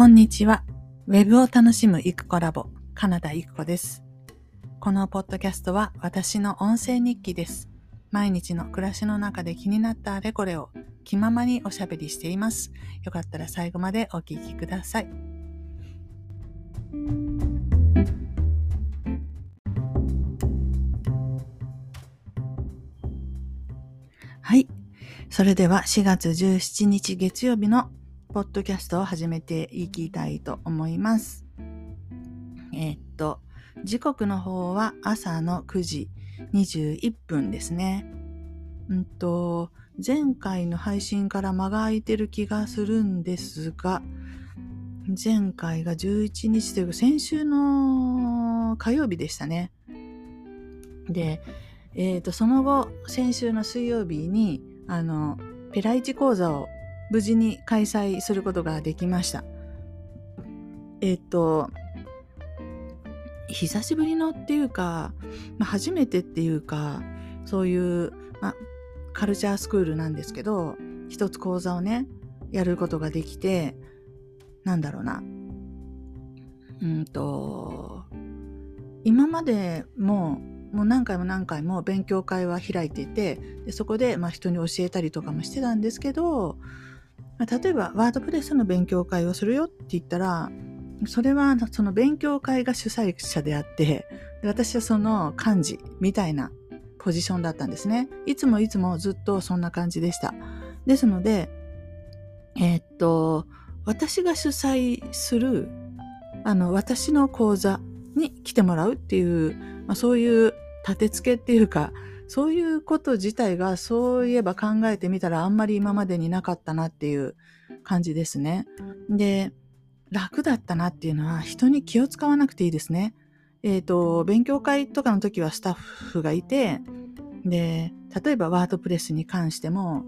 こんにちは。ウェブを楽しむイクコラボ、カナダイクコです。このポッドキャストは私の音声日記です。毎日の暮らしの中で気になったあれこれを気ままにおしゃべりしています。よかったら最後までお聞きください。はい。それでは4月17日月曜日のポッドキャストを始めていきたいと思います。えー、っと、時刻の方は朝の9時21分ですね。うんと、前回の配信から間が空いてる気がするんですが、前回が11日というか先週の火曜日でしたね。で、えっ、と、その後、先週の水曜日に、あの、ペライチ講座を無事に開催することができました。えっ、と、久しぶりのっていうか、まあ、初めてっていうか、そういう、まあ、カルチャースクールなんですけど、一つ講座をね、やることができて、なんだろうな。うんと、今までももう何回も何回も勉強会は開いていてでそこでまあ人に教えたりとかもしてたんですけどま例えばワードプレスの勉強会をするよって言ったらそれはその勉強会が主催者であって私はその幹事みたいなポジションだったんですね。いつもいつもずっとそんな感じでした。ですのでえー、っと私が主催するあの私の講座に来てもらうっていう、まあ、そういう立て付けっていうかそういうこと自体がそういえば考えてみたらあんまり今までになかったなっていう感じですね。で、楽だったなっていうのは人に気を使わなくていいですね。えっ、ー、と、勉強会とかの時はスタッフがいて、で、例えばワードプレスに関しても、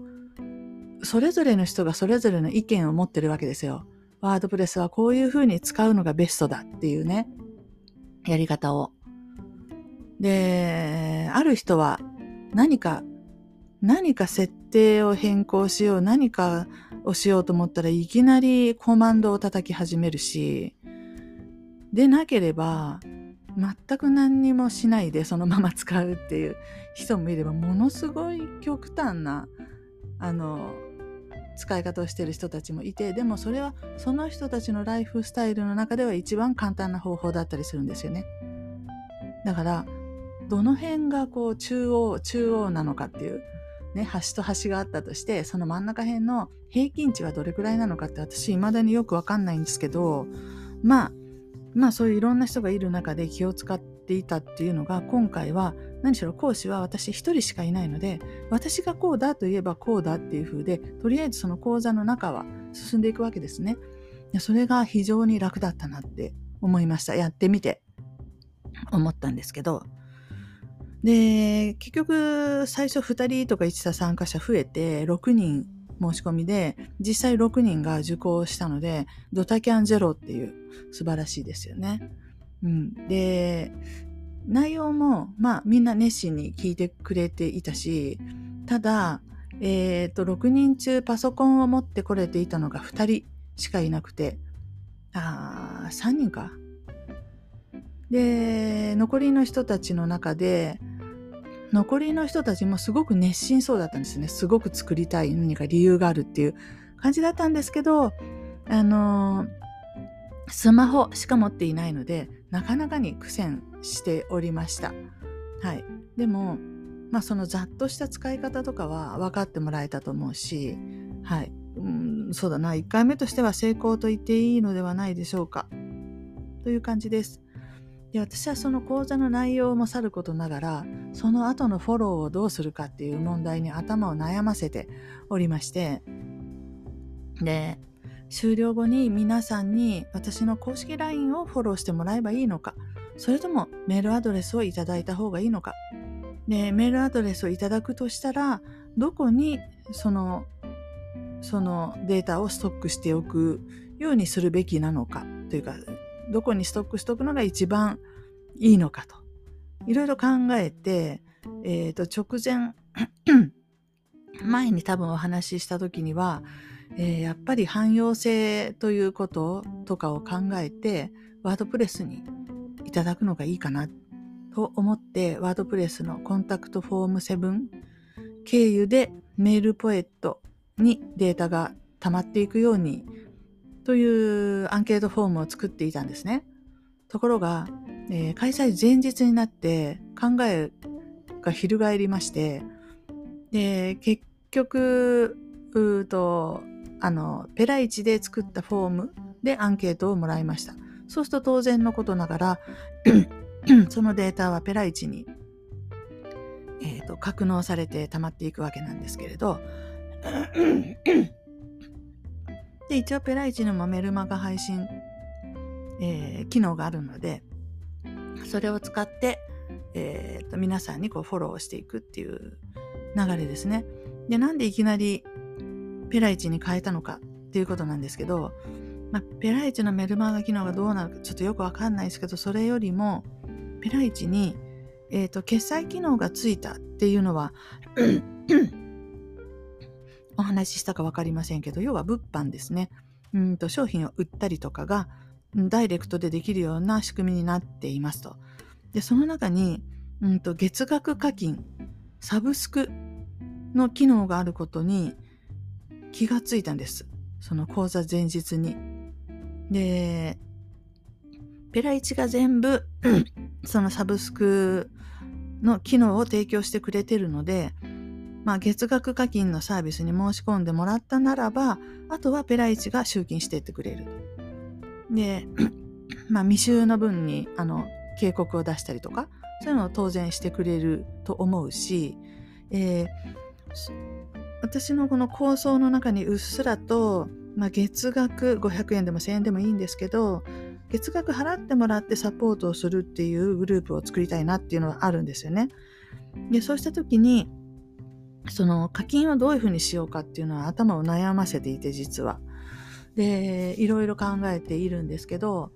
それぞれの人がそれぞれの意見を持ってるわけですよ。ワードプレスはこういうふうに使うのがベストだっていうね、やり方を。で、ある人は何か、何か設定を変更しよう、何かをしようと思ったらいきなりコマンドを叩き始めるし、でなければ、全く何にもしないでそのまま使うっていう人もいれば、ものすごい極端な、あの、使い方をしてる人たちもいて、でもそれはその人たちのライフスタイルの中では一番簡単な方法だったりするんですよね。だから、どの辺がこう中央、中央なのかっていう、ね、端と端があったとして、その真ん中辺の平均値はどれくらいなのかって私未だによくわかんないんですけど、まあ、まあそういういろんな人がいる中で気を使っていたっていうのが今回は何しろ講師は私一人しかいないので私がこうだといえばこうだっていう風でとりあえずその講座の中は進んでいくわけですね。それが非常に楽だったなって思いました。やってみて思ったんですけど。で、結局、最初2人とか1た参加者増えて、6人申し込みで、実際6人が受講したので、ドタキャンゼロっていう素晴らしいですよね。うん。で、内容も、まあ、みんな熱心に聞いてくれていたし、ただ、え、ー、と、6人中パソコンを持ってこれていたのが2人しかいなくて、あ3人か。で、残りの人たちの中で、残りの人たちもすごく熱心そうだったんですね。すごく作りたい何か理由があるっていう感じだったんですけど、あのスマホしか持っていないので、なかなかに苦戦しておりました。はい。でも、まあそのざっとした使い方とかは分かってもらえたと思うし、はい。うん、そうだな。1回目としては成功と言っていいのではないでしょうか。という感じです。で私はその講座の内容もさることながらその後のフォローをどうするかっていう問題に頭を悩ませておりましてで終了後に皆さんに私の公式 LINE をフォローしてもらえばいいのかそれともメールアドレスをいただいた方がいいのか。でメールアドレスをいただくとしたらどこにそのそのデータをストックしておくようにするべきなのかというかどこにストックしとくのが一番いいのかと。いろいろ考えて、え、ー、と、直前、前に多分お話しした時には、えー、やっぱり汎用性ということとかを考えて、ワードプレスにいただくのがいいかなと思って、ワードプレスのコンタクトフォーム7経由でメールポエットにデータが溜まっていくようにというアンケートフォームを作っていたんですね。ところが、えー、開催前日になって考えが翻りまして、で、結局、うと、あの、ペライチで作ったフォームでアンケートをもらいました。そうすると当然のことながら、そのデータはペライチに、えーと、格納されて溜まっていくわけなんですけれど、で、一応ペライチのもメルマガ配信、えー、機能があるので、それを使って、えーと、皆さんにこうフォローしていくっていう流れですね。で、なんでいきなりペライチに変えたのかっていうことなんですけど、まあ、ペライチのメルマガ機能がどうなるかちょっとよくわかんないですけど、それよりも、ペライチに、え、ー、と、決済機能がついたっていうのはお話ししたかわかりませんけど、要は物販ですね。うんと商品を売ったりとかがダイレクトでできるような仕組みになっていますと。で、その中に、うんと月額課金、サブスクの機能があることに気がついたんです。その講座前日に。で、ペライチが全部 そのサブスクの機能を提供してくれてるので、まあ、月額課金のサービスに申し込んでもらったならば、あとはペライチが集金していってくれる。で、まあ、未収の分に、あの、警告を出したりとか、そういうのを当然してくれると思うし、えー、私のこの構想の中にうっすらと、まあ、月額500円でも1000円でもいいんですけど、月額払ってもらってサポートをするっていうグループを作りたいなっていうのはあるんですよね。で、そうした時に、その課金をどういうふうにしようかっていうのは頭を悩ませていて実は。で、いろいろ考えているんですけど、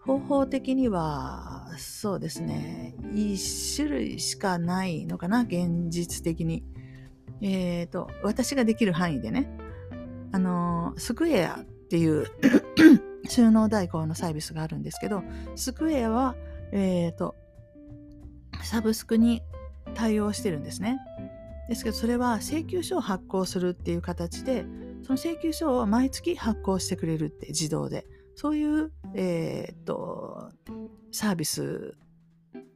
方法的には、そうですね、一種類しかないのかな、現実的に。えっ、ー、と、私ができる範囲でね、あの、スクエアっていう 収納代行のサービスがあるんですけど、スクエアは、えっ、ー、と、サブスクに対応してるんですね。ですけどそれは請求書を発行するっていう形でその請求書を毎月発行してくれるって自動でそういう、えー、っとサービス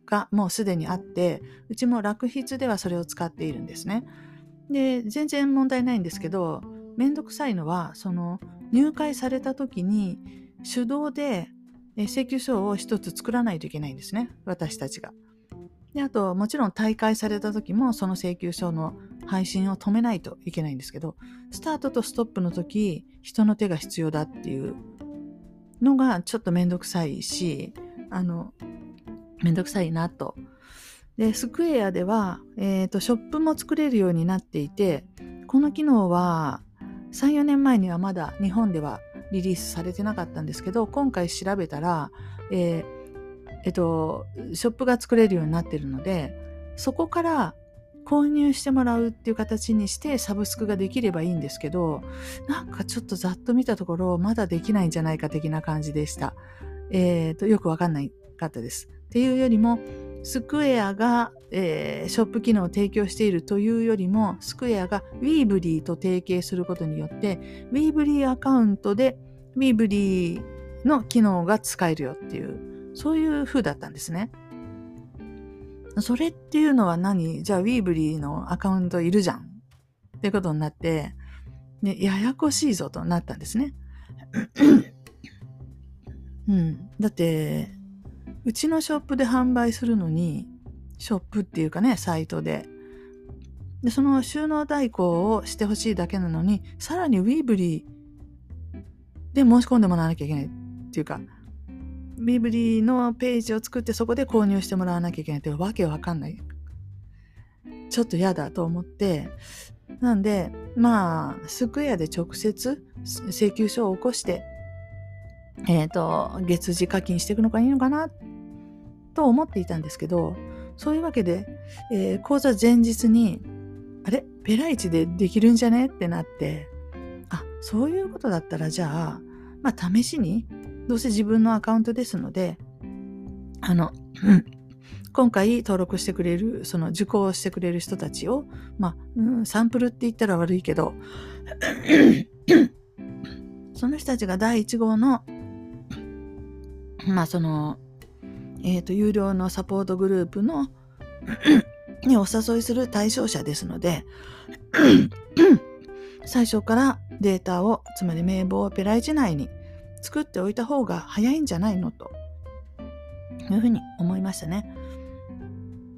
がもうすでにあってうちも楽筆ではそれを使っているんですね。で全然問題ないんですけどめんどくさいのはその入会された時に手動で請求書を一つ作らないといけないんですね私たちが。で、あと、もちろん大会された時も、その請求書の配信を止めないといけないんですけど、スタートとストップの時、人の手が必要だっていうのがちょっとめんどくさいし、あの、めんどくさいなと。で、スクエアでは、え、ー、と、ショップも作れるようになっていて、この機能は、3、4年前にはまだ日本ではリリースされてなかったんですけど、今回調べたら、えーえっと、ショップが作れるようになってるので、そこから購入してもらうっていう形にしてサブスクができればいいんですけど、なんかちょっとざっと見たところ、まだできないんじゃないか的な感じでした。えっ、ー、と、よくわかんないかったです。っていうよりも、スクエアが、えー、ショップ機能を提供しているというよりも、スクエアが Weebly と提携することによって、Weebly アカウントで Weebly の機能が使えるよっていうそういう風だったんですね。それっていうのは何？じゃあ、ウィーブリーのアカウントいるじゃん。ってことになって、ね、ややこしいぞとなったんですね。うん。だって、うちのショップで販売するのに、ショップっていうかね、サイトで。で、その収納代行をしてほしいだけなのに、さらにウィーブリーで申し込んでもらわなきゃいけないっていうか、ビブリーのページを作ってそこで購入してもらわなきゃいけないってわけわかんない。ちょっと嫌だと思って、なんで、まあ、スクエアで直接請求書を起こして、えっ、ー、と、月次課金していくのがいいのかなと思っていたんですけど、そういうわけで、えー、講座前日に、あれ？ペライチでできるんじゃね？ってなって、あ、そういうことだったらじゃあ、まあ試しに、どうせ自分のアカウントですので、あの、今回登録してくれる、その受講してくれる人たちを、まあ、うん、サンプルって言ったら悪いけど、その人たちが第1号の、まあその、えっ、ー、と、有料のサポートグループの にお誘いする対象者ですので、最初からデータを、つまり名簿をペライチ内に作っておいた方が早いんじゃないのというふうに思いましたね。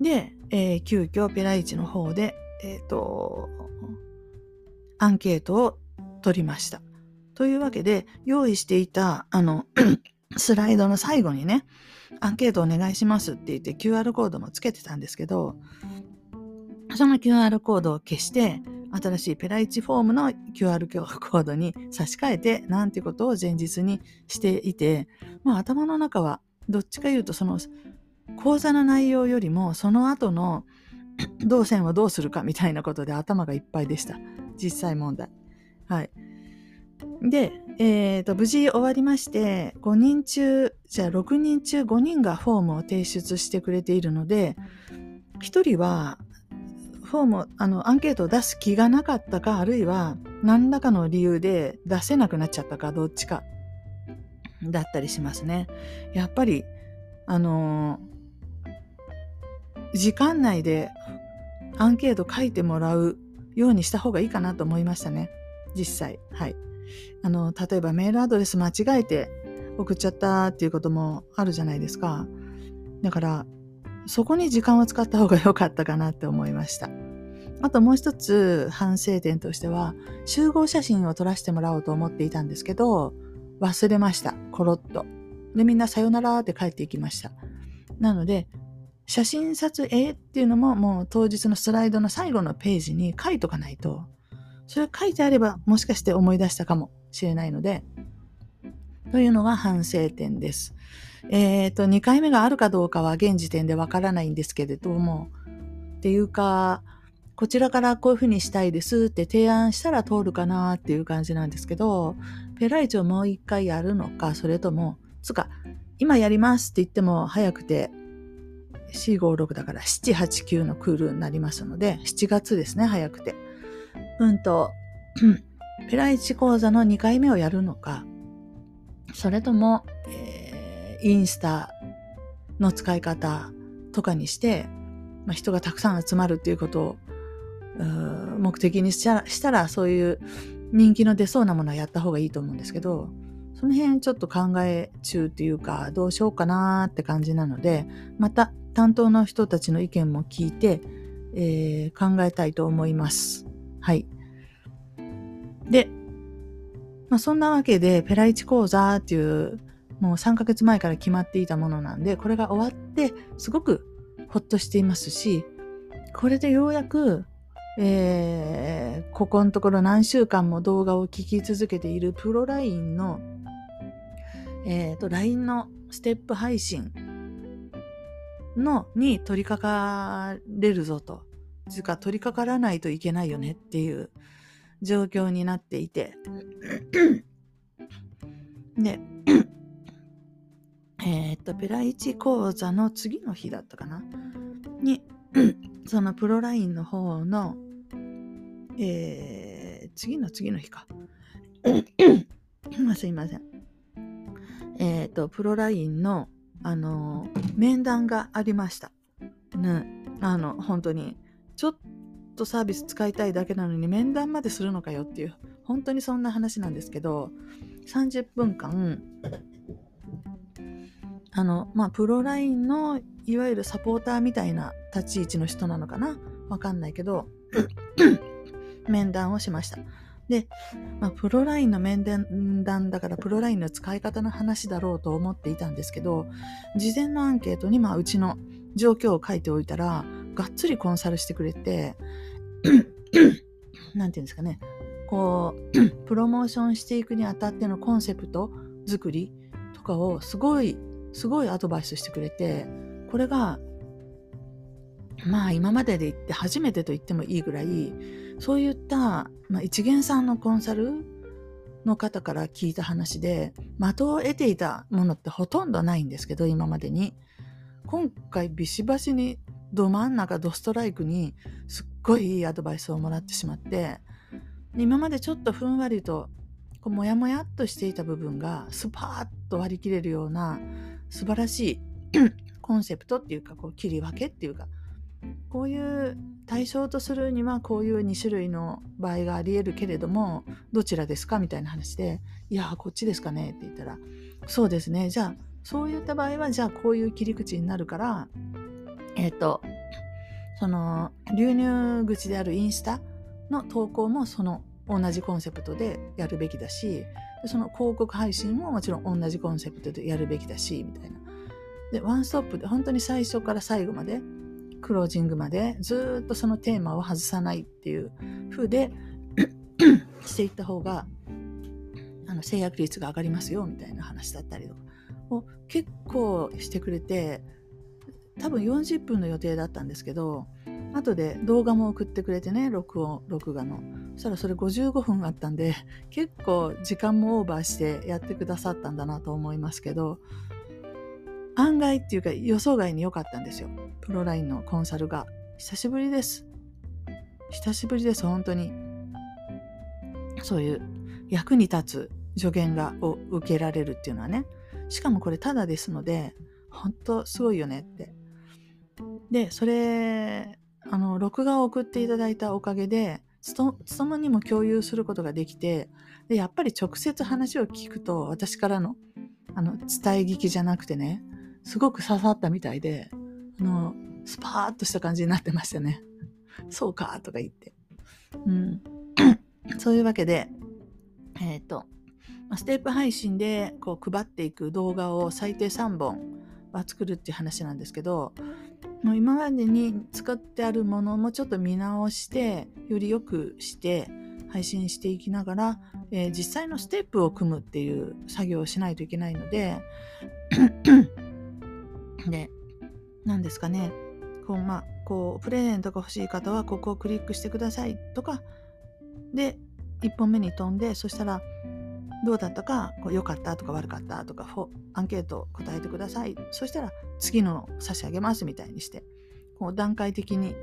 で、えー、急遽ペライチの方で、えっ、ー、と、アンケートを取りました。というわけで、用意していた、あの、スライドの最後にね、アンケートお願いしますって言って QR コードもつけてたんですけど、その QR コードを消して、新しいペライチフォームの QR コードに差し替えて、なんてことを前日にしていて、まあ頭の中はどっちか言うとその講座の内容よりもその後の 動線をどうするかみたいなことで頭がいっぱいでした。実際問題。はい。で、えーと、無事終わりまして、5人中、じゃあ6人中5人がフォームを提出してくれているので、1人はフォーム、あの、アンケートを出す気がなかったか、あるいは何らかの理由で出せなくなっちゃったか、どっちかだったりしますね。やっぱり、あの、時間内でアンケート書いてもらうようにした方がいいかなと思いましたね。実際。はい。あの、例えばメールアドレス間違えて送っちゃったっていうこともあるじゃないですか。だから、そこに時間を使った方が良かったかなって思いました。あともう一つ反省点としては、集合写真を撮らせてもらおうと思っていたんですけど、忘れました。コロッと。で、みんなさよならって帰っていきました。なので、写真撮影っていうのももう当日のスライドの最後のページに書いとかないと、それ書いてあればもしかして思い出したかもしれないので、というのが反省点です。えっ、ー、と、2回目があるかどうかは現時点でわからないんですけれども、っていうか、こちらからこういうふうにしたいですって提案したら通るかなっていう感じなんですけど、ペライチをもう一回やるのか、それとも、つか、今やりますって言っても早くて、456だから7、8、9のクールになりますので、7月ですね、早くて。うんと、ペライチ講座の2回目をやるのか、それとも、えー、インスタの使い方とかにして、まあ、人がたくさん集まるっていうことを目的にしたらそういう人気の出そうなものはやった方がいいと思うんですけどその辺ちょっと考え中っていうかどうしようかなーって感じなのでまた担当の人たちの意見も聞いて、えー、考えたいと思います。はい。で、まあ、そんなわけで、ペライチ講座っていう、もう3ヶ月前から決まっていたものなんで、これが終わって、すごくほっとしていますし、これでようやく、えー、ここのところ何週間も動画を聞き続けているプロラインの、えっ、ー、と、LINE のステップ配信の、に取り掛かれるぞと。つうか取り掛からないといけないよねっていう状況になっていて でえっとペライチ講座の次の日だったかな？にそのプロラインの方のえー、次の次の日か。すいません。えっ、ー、とプロラインのあの面談がありました。ね。あの本当にちょっとサービス使いたいだけなのに面談までするのかよっていう、本当にそんな話なんですけど、30分間、あの、まあ、プロラインのいわゆるサポーターみたいな立ち位置の人なのかな？わかんないけど、面談をしました。で、まあ、プロラインの面談だからプロラインの使い方の話だろうと思っていたんですけど、事前のアンケートにまあうちの状況を書いておいたら、がっつりコンサルしてくれて、なんていうんですかね、こう、プロモーションしていくにあたってのコンセプト作りとかをすごい、すごいアドバイスしてくれて、これが、まあ今までで言って初めてと言ってもいいぐらい、そういった、まあ、一元さんのコンサルの方から聞いた話で的を得ていたものってほとんどないんですけど今までに。今回ビシバシにど真ん中ドストライクにすっごいいいアドバイスをもらってしまって今までちょっとふんわりとこうモヤモヤっとしていた部分がスパーッと割り切れるような素晴らしいコンセプトっていうかこう切り分けっていうかこういう対象とするにはこういう2種類の場合がありえるけれどもどちらですかみたいな話で「いやこっちですかね」って言ったら「そうですねじゃあそういった場合はじゃあこういう切り口になるからえっ、ー、とその流入口であるインスタの投稿もその同じコンセプトでやるべきだしその広告配信ももちろん同じコンセプトでやるべきだしみたいな。でワンストップで本当に最初から最後までクロージングまでずっとそのテーマを外さないっていう風で していった方があの制約率が上がりますよみたいな話だったりとかを結構してくれて多分40分の予定だったんですけど後で動画も送ってくれてね録音録画の。そしたらそれ55分あったんで結構時間もオーバーしてやってくださったんだなと思いますけど案外っていうか予想外に良かったんですよ。プロラインのコンサルが。久しぶりです。久しぶりです、本当に。そういう役に立つ助言がを受けられるっていうのはね。しかもこれただですので、本当すごいよねって。で、それ、あの、録画を送っていただいたおかげで、つともにも共有することができて、で、やっぱり直接話を聞くと、私からの、あの、伝え聞きじゃなくてね、すごく刺さったみたいで、あの、スパーッとした感じになってましたね。そうか、とか言って。うん。そういうわけで、えっ、ー、と、ステップ配信でこう配っていく動画を最低3本は作るっていう話なんですけど、もう今までに使ってあるものもちょっと見直して、より良くして配信していきながら、えー、実際のステップを組むっていう作業をしないといけないので、で、何ですかね、こう、まあ、こう、プレゼントが欲しい方はここをクリックしてくださいとか、で、1本目に飛んで、そしたら、どうだったか、こう良かったとか悪かったとか、アンケート答えてください。そしたら、次の差し上げますみたいにして、こう段階的に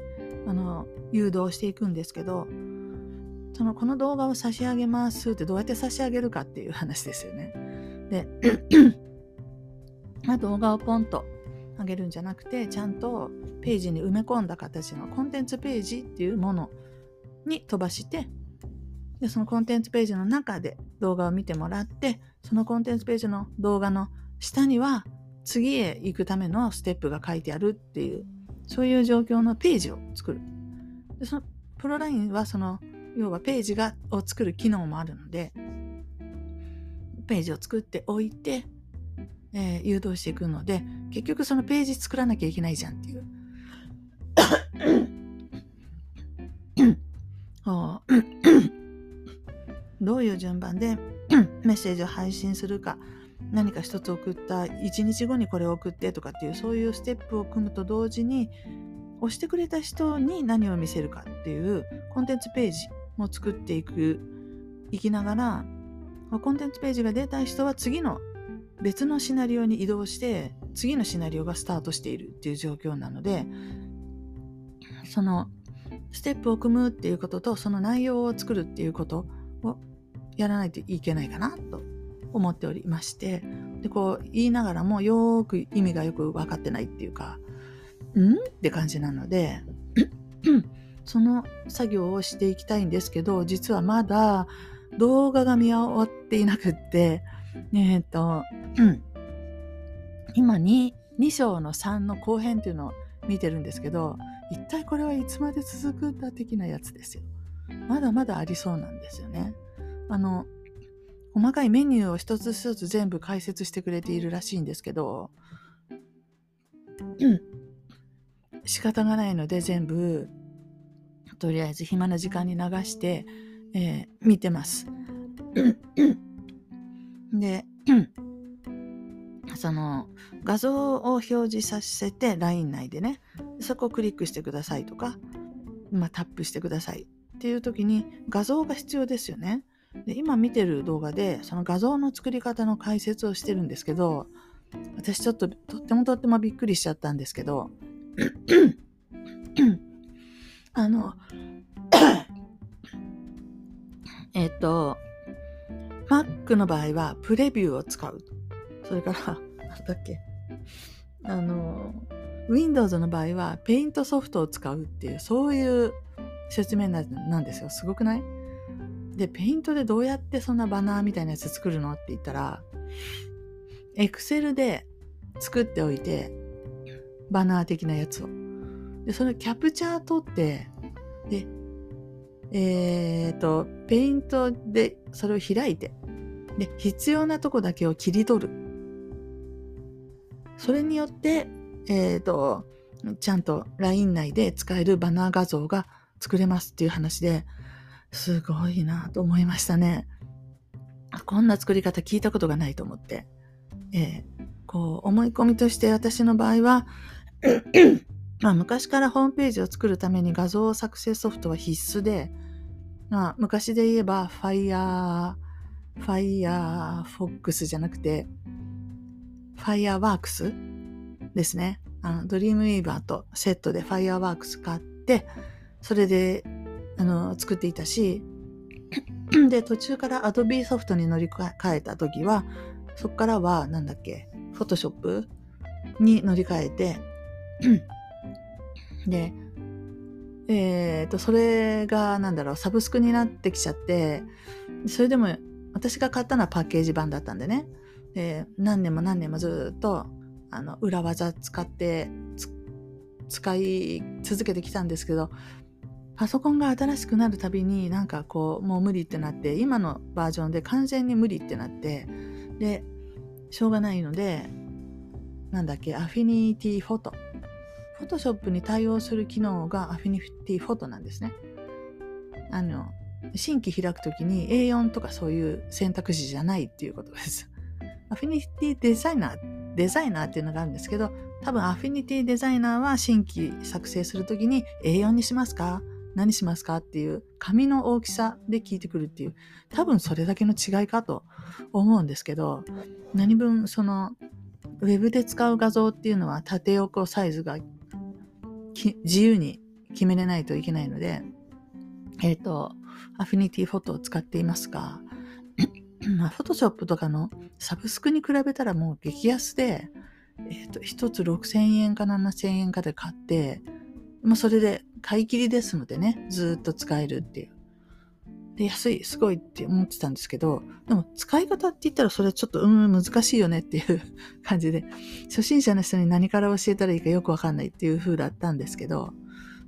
あの誘導していくんですけど、そのこの動画を差し上げますってどうやって差し上げるかっていう話ですよね。で、動画をポンとあげるんじゃなくてちゃんとページに埋め込んだ形のコンテンツページっていうものに飛ばしてでそのコンテンツページの中で動画を見てもらってそのコンテンツページの動画の下には次へ行くためのステップが書いてあるっていうそういう状況のページを作る。でそのプロラインはその要はページがを作る機能もあるのでページを作っておいてえー、誘導していくので結局そのページ作らなきゃいけないじゃんっていう。どういう順番で メッセージを配信するか何か一つ送った1日後にこれを送ってとかっていうそういうステップを組むと同時に押してくれた人に何を見せるかっていうコンテンツページも作っていくいきながらコンテンツページが出た人は次の別のシナリオに移動して次のシナリオがスタートしているっていう状況なのでそのステップを組むっていうこととその内容を作るっていうことをやらないといけないかなと思っておりましてでこう言いながらもよーく意味がよく分かってないっていうかん？って感じなので その作業をしていきたいんですけど実はまだ動画が見終わっていなくってえっ、と、うん、今 2, 2章の3の後編っていうのを見てるんですけど一体これはいつまで続くんだ的なやつですよ。まだまだありそうなんですよね。あの細かいメニューを一つ一つ全部解説してくれているらしいんですけど、うん、仕方がないので全部とりあえず暇な時間に流して、えー、見てます。で、その画像を表示させて LINE 内でねそこをクリックしてくださいとか、まあ、タップしてくださいっていう時に画像が必要ですよね。で今見てる動画でその画像の作り方の解説をしてるんですけど私ちょっととってもとってもびっくりしちゃったんですけど あの えっと Mac の場合はプレビューを使う。それから なんだっけ。あの Windows の場合は Paint ソフトを使うっていうそういう説明なんですよ。すごくない？で、ペイントでどうやってそんなバナーみたいなやつ作るのって言ったら、Excel で作っておいて、バナー的なやつを。で、そのキャプチャー取って、で、えっ、ー、と、ペイントでそれを開いて、で、必要なとこだけを切り取る。それによって、えっ、ー、と、ちゃんと LINE 内で使えるバナー画像が作れますっていう話で、すごいなと思いましたね。こんな作り方聞いたことがないと思って。えー、こう、思い込みとして私の場合はまあ、昔からホームページを作るために画像作成ソフトは必須で、まあ、昔で言えば Fire、Firefox じゃなくて Fireworks ですね。あの、ドリームウィーバーとセットで Fireworks 買って、それであの作っていたし で途中から Adobe ソフトに乗り換えた時はそこからはなんだっけ Photoshop に乗り換えて でえっ、ー、とそれがなんだろうサブスクになってきちゃってそれでも私が買ったのはパッケージ版だったんでね。で何年も何年もずっとあの裏技使って使い続けてきたんですけどパソコンが新しくなるたびになんかこうもう無理ってなって今のバージョンで完全に無理ってなってでしょうがないのでなんだっけアフィニティフォト。フォトショップに対応する機能がアフィニティフォトなんですね。あの新規開くときに A4 とかそういう選択肢じゃないっていうことです。アフィニティデザイナーデザイナーっていうのがあるんですけど多分アフィニティデザイナーは新規作成するときに A4 にしますか？何しますかっていう紙の大きさで聞いてくるっていう多分それだけの違いかと思うんですけど何分そのウェブで使う画像っていうのは縦横サイズが自由に決めれないといけないのでえっ、ー、とアフィニティフォトを使っていますが まあ、フォトショップとかのサブスクに比べたらもう激安で、え、ー、と、一つ6000円か7000円かで買って、まあ、それで買い切りですのでね、ずっと使えるっていう。で、安い、すごいって思ってたんですけど、でも使い方って言ったらそれちょっと、うん、難しいよねっていう 感じで、初心者の人に何から教えたらいいかよくわかんないっていう風だったんですけど、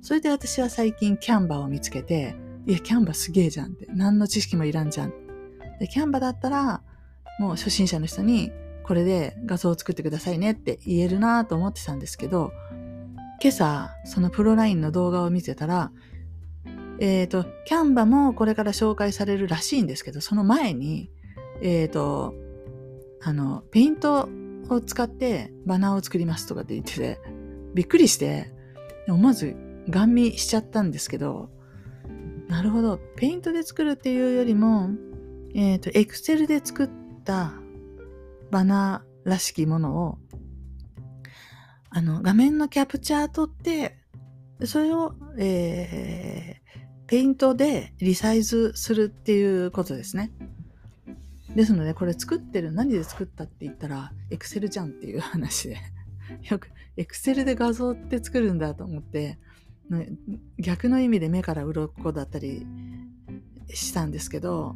それで私は最近キャンバーを見つけて、いや、キャンバーすげえじゃんって。何の知識もいらんじゃん。で、キャンバだったら、もう初心者の人に、これで画像を作ってくださいねって言えるなと思ってたんですけど、今朝、そのプロラインの動画を見てたら、えっ、ー、と、キャンバもこれから紹介されるらしいんですけど、その前に、えっ、ー、と、あの、ペイントを使ってバナーを作りますとかって言ってて、びっくりして、思わずガン見しちゃったんですけど、なるほど。ペイントで作るっていうよりも、えっ、ー、と、エクセルで作ったバナーらしきものをあの、画面のキャプチャー撮って、それを、えー、ペイントでリサイズするっていうことですね。ですので、これ作ってる、何で作ったって言ったら、エクセルじゃんっていう話で。よく、エクセルで画像って作るんだと思って、逆の意味で目から鱗だったりしたんですけど、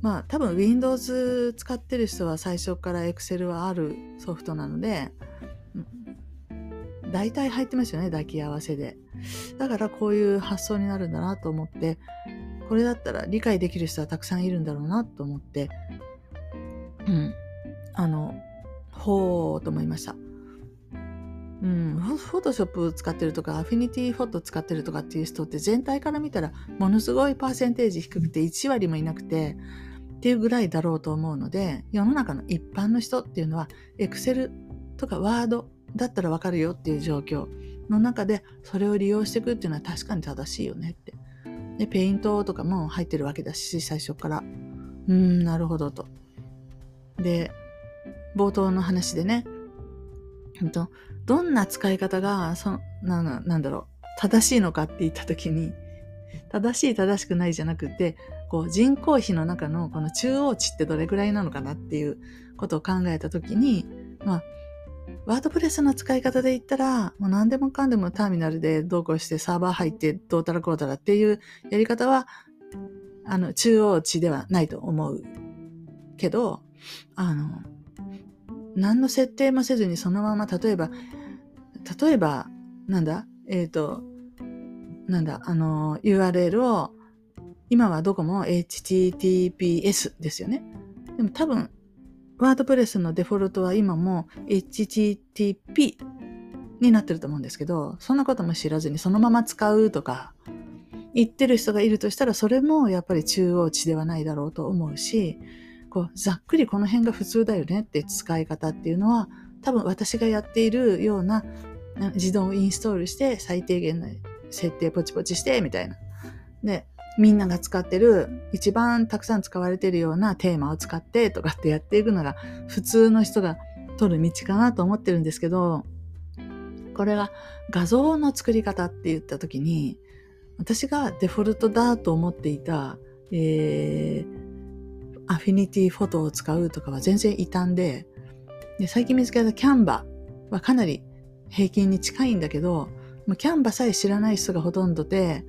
まあ多分 Windows 使ってる人は最初から Excel はあるソフトなので、大体入ってますよね、抱き合わせで。だからこういう発想になるんだなと思って、これだったら理解できる人はたくさんいるんだろうなと思って、うん。あの、ほーと思いました。うん、フォトショップ使ってるとか、アフィニティフォト使ってるとかっていう人って全体から見たらものすごいパーセンテージ低くて1割もいなくてっていうぐらいだろうと思うので、世の中の一般の人っていうのは、エクセルとかワードだったらわかるよっていう状況の中でそれを利用していくっていうのは確かに正しいよねってで、ペイントとかも入ってるわけだし、最初から。うん、なるほどと。で、冒頭の話でね、とどんな使い方がそななんだろう。正しいのかって言った時に正しい正しくないじゃなくてこう人口比の中のこの中央値ってどれぐらいなのかなっていうことを考えた時にまあワードプレスの使い方で言ったら、もう何でもかんでもターミナルでどうこうしてサーバー入ってどうたらこうたらっていうやり方は、あの、中央値ではないと思うけど、あの、何の設定もせずにそのまま、例えば、例えば、なんだ？えっ、ー、と、なんだ？あの、URL を、今はどこも HTTPS ですよね。でも多分、ワードプレスのデフォルトは今も HTTP になってると思うんですけど、そんなことも知らずにそのまま使うとか言ってる人がいるとしたら、それもやっぱり中央値ではないだろうと思うし、こうざっくりこの辺が普通だよねって使い方っていうのは多分私がやっているような自動インストールして最低限の設定ポチポチしてみたいな。で、みんなが使ってる一番たくさん使われてるようなテーマを使ってとかってやっていくのが普通の人が取る道かなと思ってるんですけど、これが画像の作り方って言った時に私がデフォルトだと思っていた、えー、アフィニティフォトを使うとかは全然異端で、で最近見つけたキャンバはかなり平均に近いんだけど、キャンバさえ知らない人がほとんどで、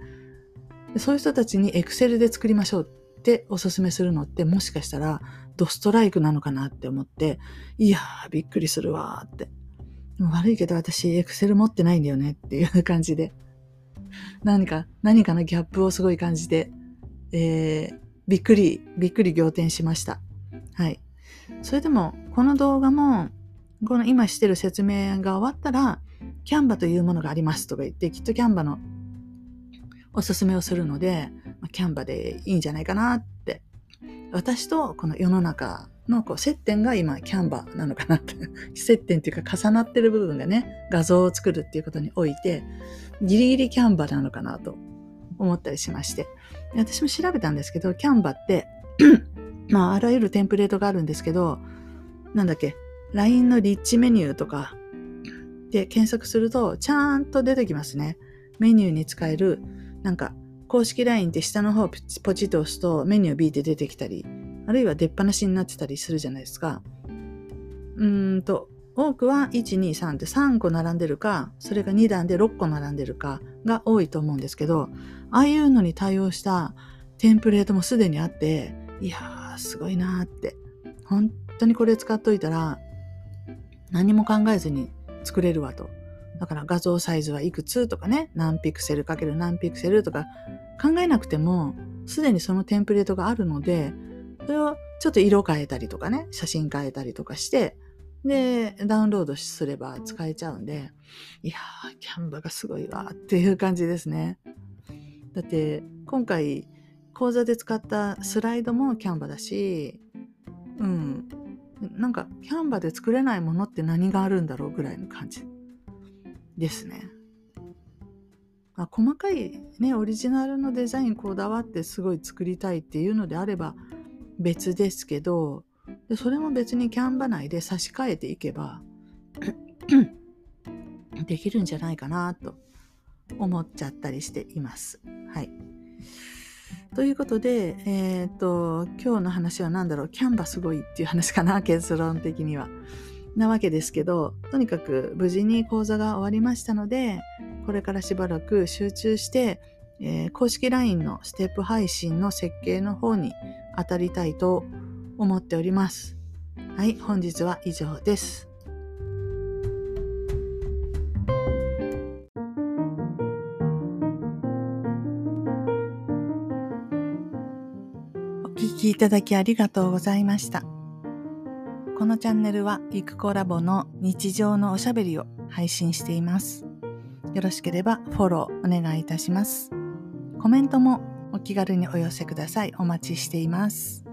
そういう人たちにエクセルで作りましょうっておすすめするのってもしかしたらドストライクなのかなって思って、いやーびっくりするわーって。悪いけど私エクセル持ってないんだよねっていう感じで。何か、何かのギャップをすごい感じて、えー、びっくり、びっくり仰天しました。はい。それでも、この動画も、この今してる説明が終わったら、キャンバというものがありますとか言って、きっとキャンバのおすすめをするので、キャンバでいいんじゃないかなって。私とこの世の中のこう接点が今キャンバなのかなって。接点っていうか重なってる部分がね、画像を作るっていうことにおいて、ギリギリキャンバなのかなと思ったりしまして。私も調べたんですけど、キャンバってまあ、あらゆるテンプレートがあるんですけど、なんだっけ、LINE のリッチメニューとかで検索すると、ちゃんと出てきますね。メニューに使える、なんか、公式 LINE って下の方ポチッと押すとメニュー B って出てきたり、あるいは出っ放しになってたりするじゃないですか。うーんと、多くは1、2、3って3個並んでるか、それが2段で6個並んでるかが多いと思うんですけど、ああいうのに対応したテンプレートもすでにあって、いやー、すごいなーって。本当にこれ使っといたら、何も考えずに作れるわと。だから画像サイズはいくつとかね、何ピクセルかける何ピクセルとか考えなくても、すでにそのテンプレートがあるので、それをちょっと色変えたりとかね、写真変えたりとかして、で、ダウンロードすれば使えちゃうんで、いやー、キャンバがすごいわっていう感じですね。だって、今回、講座で使ったスライドもキャンバだし、うん。なんか、キャンバで作れないものって何があるんだろうぐらいの感じですね。あ細かいね、オリジナルのデザインこだわってすごい作りたいっていうのであれば別ですけど、でそれも別にキャンバ内で差し替えていけば できるんじゃないかなと思っちゃったりしています。はい。ということで、えっ、と、今日の話は何だろう、キャンバすごいっていう話かな、結論的には。なわけですけど、とにかく無事に講座が終わりましたので、これからしばらく集中して、えー、公式 LINE のステップ配信の設計の方に当たりたいと思っております。はい、本日は以上です。ただきありがとうございました。このチャンネルはゆくコラボの日常のおしゃべりを配信しています。よろしければフォローお願いいたします。コメントもお気軽にお寄せください。お待ちしています。